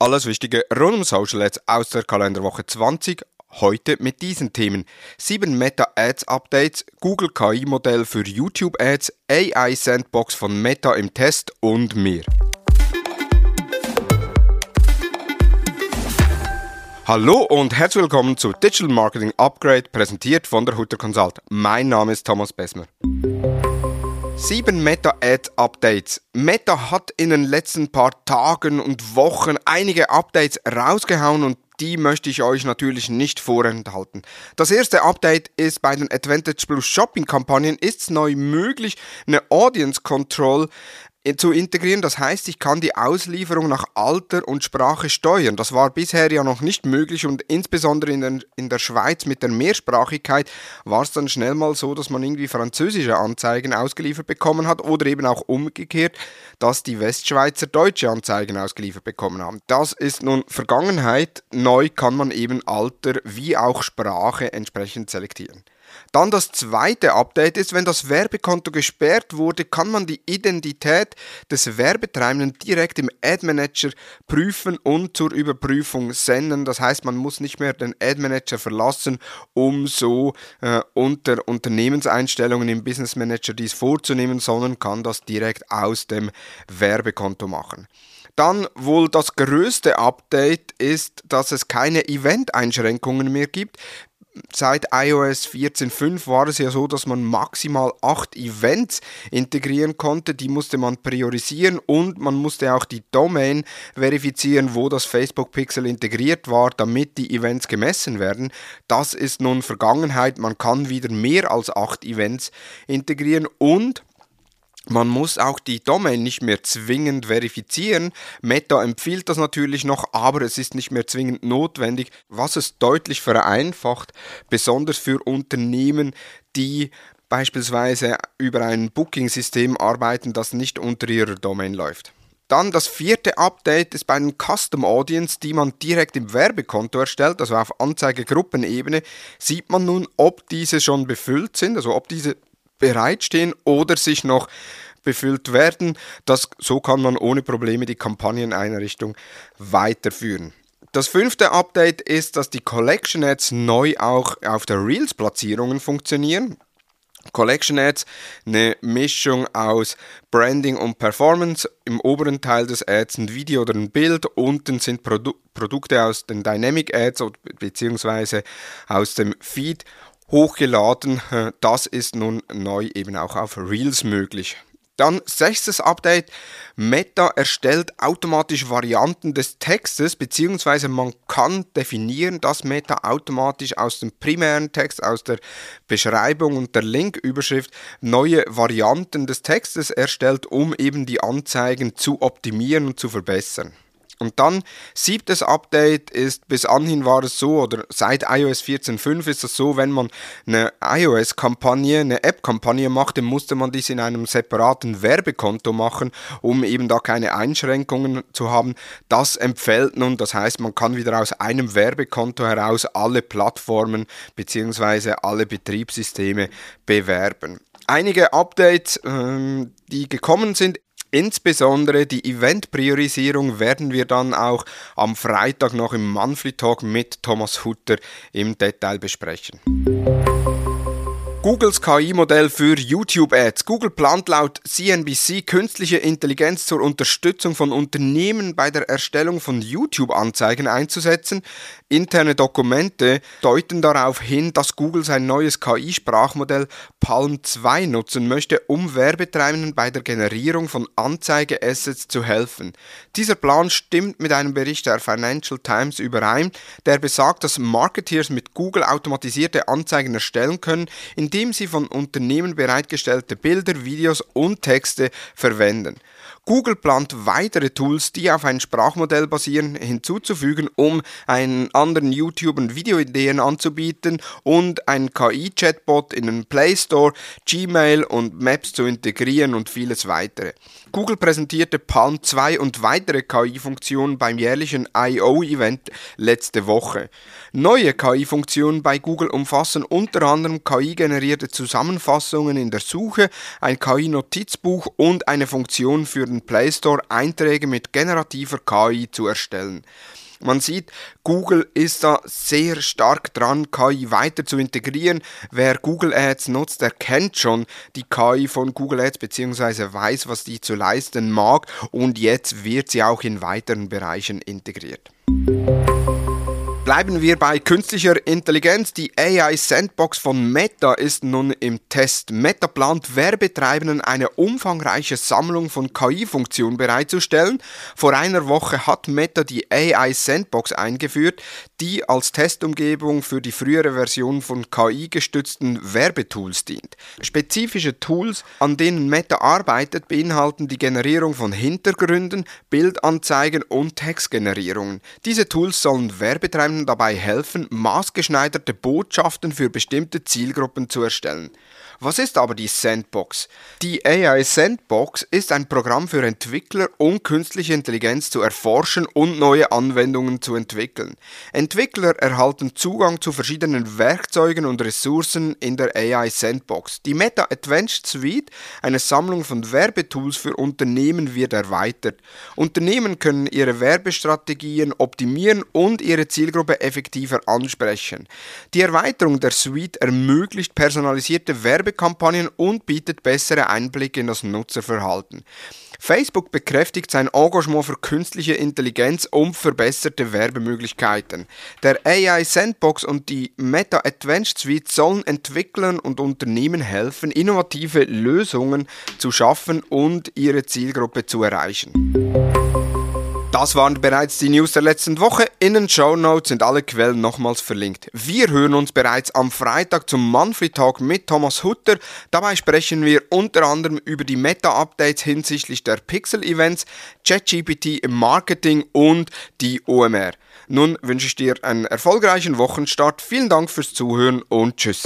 Alles Wichtige rund um Social Ads aus der Kalenderwoche 20. Heute mit diesen Themen. 7 Meta Ads Updates, Google KI Modell für YouTube Ads, AI Sandbox von Meta im Test und mehr. Hallo und herzlich willkommen zu Digital Marketing Upgrade, präsentiert von der Hutter Consult. Mein Name ist Thomas Besmer. Sieben Meta-Ad-Updates. Meta hat in den letzten paar Tagen und Wochen einige Updates rausgehauen und die möchte ich euch natürlich nicht vorenthalten. Das erste Update ist bei den Advantage Plus Shopping Kampagnen ist es neu möglich, eine Audience Control zu integrieren. Das heißt, ich kann die Auslieferung nach Alter und Sprache steuern. Das war bisher ja noch nicht möglich und insbesondere in der, in der Schweiz mit der Mehrsprachigkeit war es dann schnell mal so, dass man irgendwie französische Anzeigen ausgeliefert bekommen hat oder eben auch umgekehrt, dass die Westschweizer deutsche Anzeigen ausgeliefert bekommen haben. Das ist nun Vergangenheit. Neu kann man eben Alter wie auch Sprache entsprechend selektieren. Dann das zweite Update ist, wenn das Werbekonto gesperrt wurde, kann man die Identität des Werbetreibenden direkt im Ad Manager prüfen und zur Überprüfung senden. Das heißt, man muss nicht mehr den Ad Manager verlassen, um so äh, unter Unternehmenseinstellungen im Business Manager dies vorzunehmen, sondern kann das direkt aus dem Werbekonto machen. Dann wohl das größte Update ist, dass es keine Event-Einschränkungen mehr gibt seit iOS 14.5 war es ja so, dass man maximal acht Events integrieren konnte. Die musste man priorisieren und man musste auch die Domain verifizieren, wo das Facebook Pixel integriert war, damit die Events gemessen werden. Das ist nun Vergangenheit. Man kann wieder mehr als acht Events integrieren und man muss auch die Domain nicht mehr zwingend verifizieren. Meta empfiehlt das natürlich noch, aber es ist nicht mehr zwingend notwendig, was es deutlich vereinfacht, besonders für Unternehmen, die beispielsweise über ein Booking-System arbeiten, das nicht unter ihrer Domain läuft. Dann das vierte Update ist bei den Custom Audience, die man direkt im Werbekonto erstellt, also auf Anzeigegruppenebene, sieht man nun, ob diese schon befüllt sind, also ob diese bereitstehen oder sich noch befüllt werden. Das, so kann man ohne Probleme die Kampagneneinrichtung weiterführen. Das fünfte Update ist, dass die Collection Ads neu auch auf der Reels-Platzierungen funktionieren. Collection Ads, eine Mischung aus Branding und Performance. Im oberen Teil des Ads ein Video oder ein Bild, unten sind Produ Produkte aus den Dynamic Ads bzw. aus dem Feed hochgeladen. Das ist nun neu eben auch auf Reels möglich. Dann sechstes Update. Meta erstellt automatisch Varianten des Textes, beziehungsweise man kann definieren, dass Meta automatisch aus dem primären Text, aus der Beschreibung und der Linküberschrift neue Varianten des Textes erstellt, um eben die Anzeigen zu optimieren und zu verbessern. Und dann siebtes Update ist, bis anhin war es so, oder seit iOS 14.5 ist es so, wenn man eine iOS-Kampagne, eine App-Kampagne machte, musste man dies in einem separaten Werbekonto machen, um eben da keine Einschränkungen zu haben. Das empfällt nun, das heißt, man kann wieder aus einem Werbekonto heraus alle Plattformen bzw. alle Betriebssysteme bewerben einige Updates, ähm, die gekommen sind. Insbesondere die Event-Priorisierung werden wir dann auch am Freitag noch im Monthly Talk mit Thomas Hutter im Detail besprechen. Googles KI-Modell für YouTube-Ads. Google plant laut CNBC künstliche Intelligenz zur Unterstützung von Unternehmen bei der Erstellung von YouTube-Anzeigen einzusetzen. Interne Dokumente deuten darauf hin, dass Google sein neues KI-Sprachmodell Palm 2 nutzen möchte, um Werbetreibenden bei der Generierung von Anzeige-Assets zu helfen. Dieser Plan stimmt mit einem Bericht der Financial Times überein, der besagt, dass Marketeers mit Google automatisierte Anzeigen erstellen können, indem sie von Unternehmen bereitgestellte Bilder, Videos und Texte verwenden. Google plant weitere Tools, die auf ein Sprachmodell basieren, hinzuzufügen, um einen anderen YouTubern Videoideen anzubieten und einen KI-Chatbot in den Play Store, Gmail und Maps zu integrieren und vieles weitere. Google präsentierte Palm 2 und weitere KI-Funktionen beim jährlichen I.O.-Event letzte Woche. Neue KI-Funktionen bei Google umfassen unter anderem KI-generierte Zusammenfassungen in der Suche, ein KI-Notizbuch und eine Funktion für den den Play Store Einträge mit generativer KI zu erstellen. Man sieht, Google ist da sehr stark dran, KI weiter zu integrieren. Wer Google Ads nutzt, der kennt schon die KI von Google Ads bzw. weiß, was die zu leisten mag und jetzt wird sie auch in weiteren Bereichen integriert. Bleiben wir bei künstlicher Intelligenz. Die AI Sandbox von Meta ist nun im Test. Meta plant Werbetreibenden eine umfangreiche Sammlung von KI-Funktionen bereitzustellen. Vor einer Woche hat Meta die AI Sandbox eingeführt, die als Testumgebung für die frühere Version von KI-gestützten Werbetools dient. Spezifische Tools, an denen Meta arbeitet, beinhalten die Generierung von Hintergründen, Bildanzeigen und Textgenerierungen. Diese Tools sollen Werbetreibenden können dabei helfen, maßgeschneiderte Botschaften für bestimmte Zielgruppen zu erstellen. Was ist aber die Sandbox? Die AI Sandbox ist ein Programm für Entwickler, um künstliche Intelligenz zu erforschen und neue Anwendungen zu entwickeln. Entwickler erhalten Zugang zu verschiedenen Werkzeugen und Ressourcen in der AI Sandbox. Die Meta Advanced Suite, eine Sammlung von Werbetools für Unternehmen, wird erweitert. Unternehmen können ihre Werbestrategien optimieren und ihre Zielgruppe effektiver ansprechen. Die Erweiterung der Suite ermöglicht personalisierte Werbe Werbekampagnen und bietet bessere Einblicke in das Nutzerverhalten. Facebook bekräftigt sein Engagement für künstliche Intelligenz und verbesserte Werbemöglichkeiten. Der AI Sandbox und die Meta Advanced Suite sollen Entwicklern und Unternehmen helfen, innovative Lösungen zu schaffen und ihre Zielgruppe zu erreichen. Das waren bereits die News der letzten Woche. In den Show Notes sind alle Quellen nochmals verlinkt. Wir hören uns bereits am Freitag zum Monthly Talk mit Thomas Hutter. Dabei sprechen wir unter anderem über die Meta-Updates hinsichtlich der Pixel-Events, ChatGPT im Marketing und die OMR. Nun wünsche ich dir einen erfolgreichen Wochenstart. Vielen Dank fürs Zuhören und tschüss.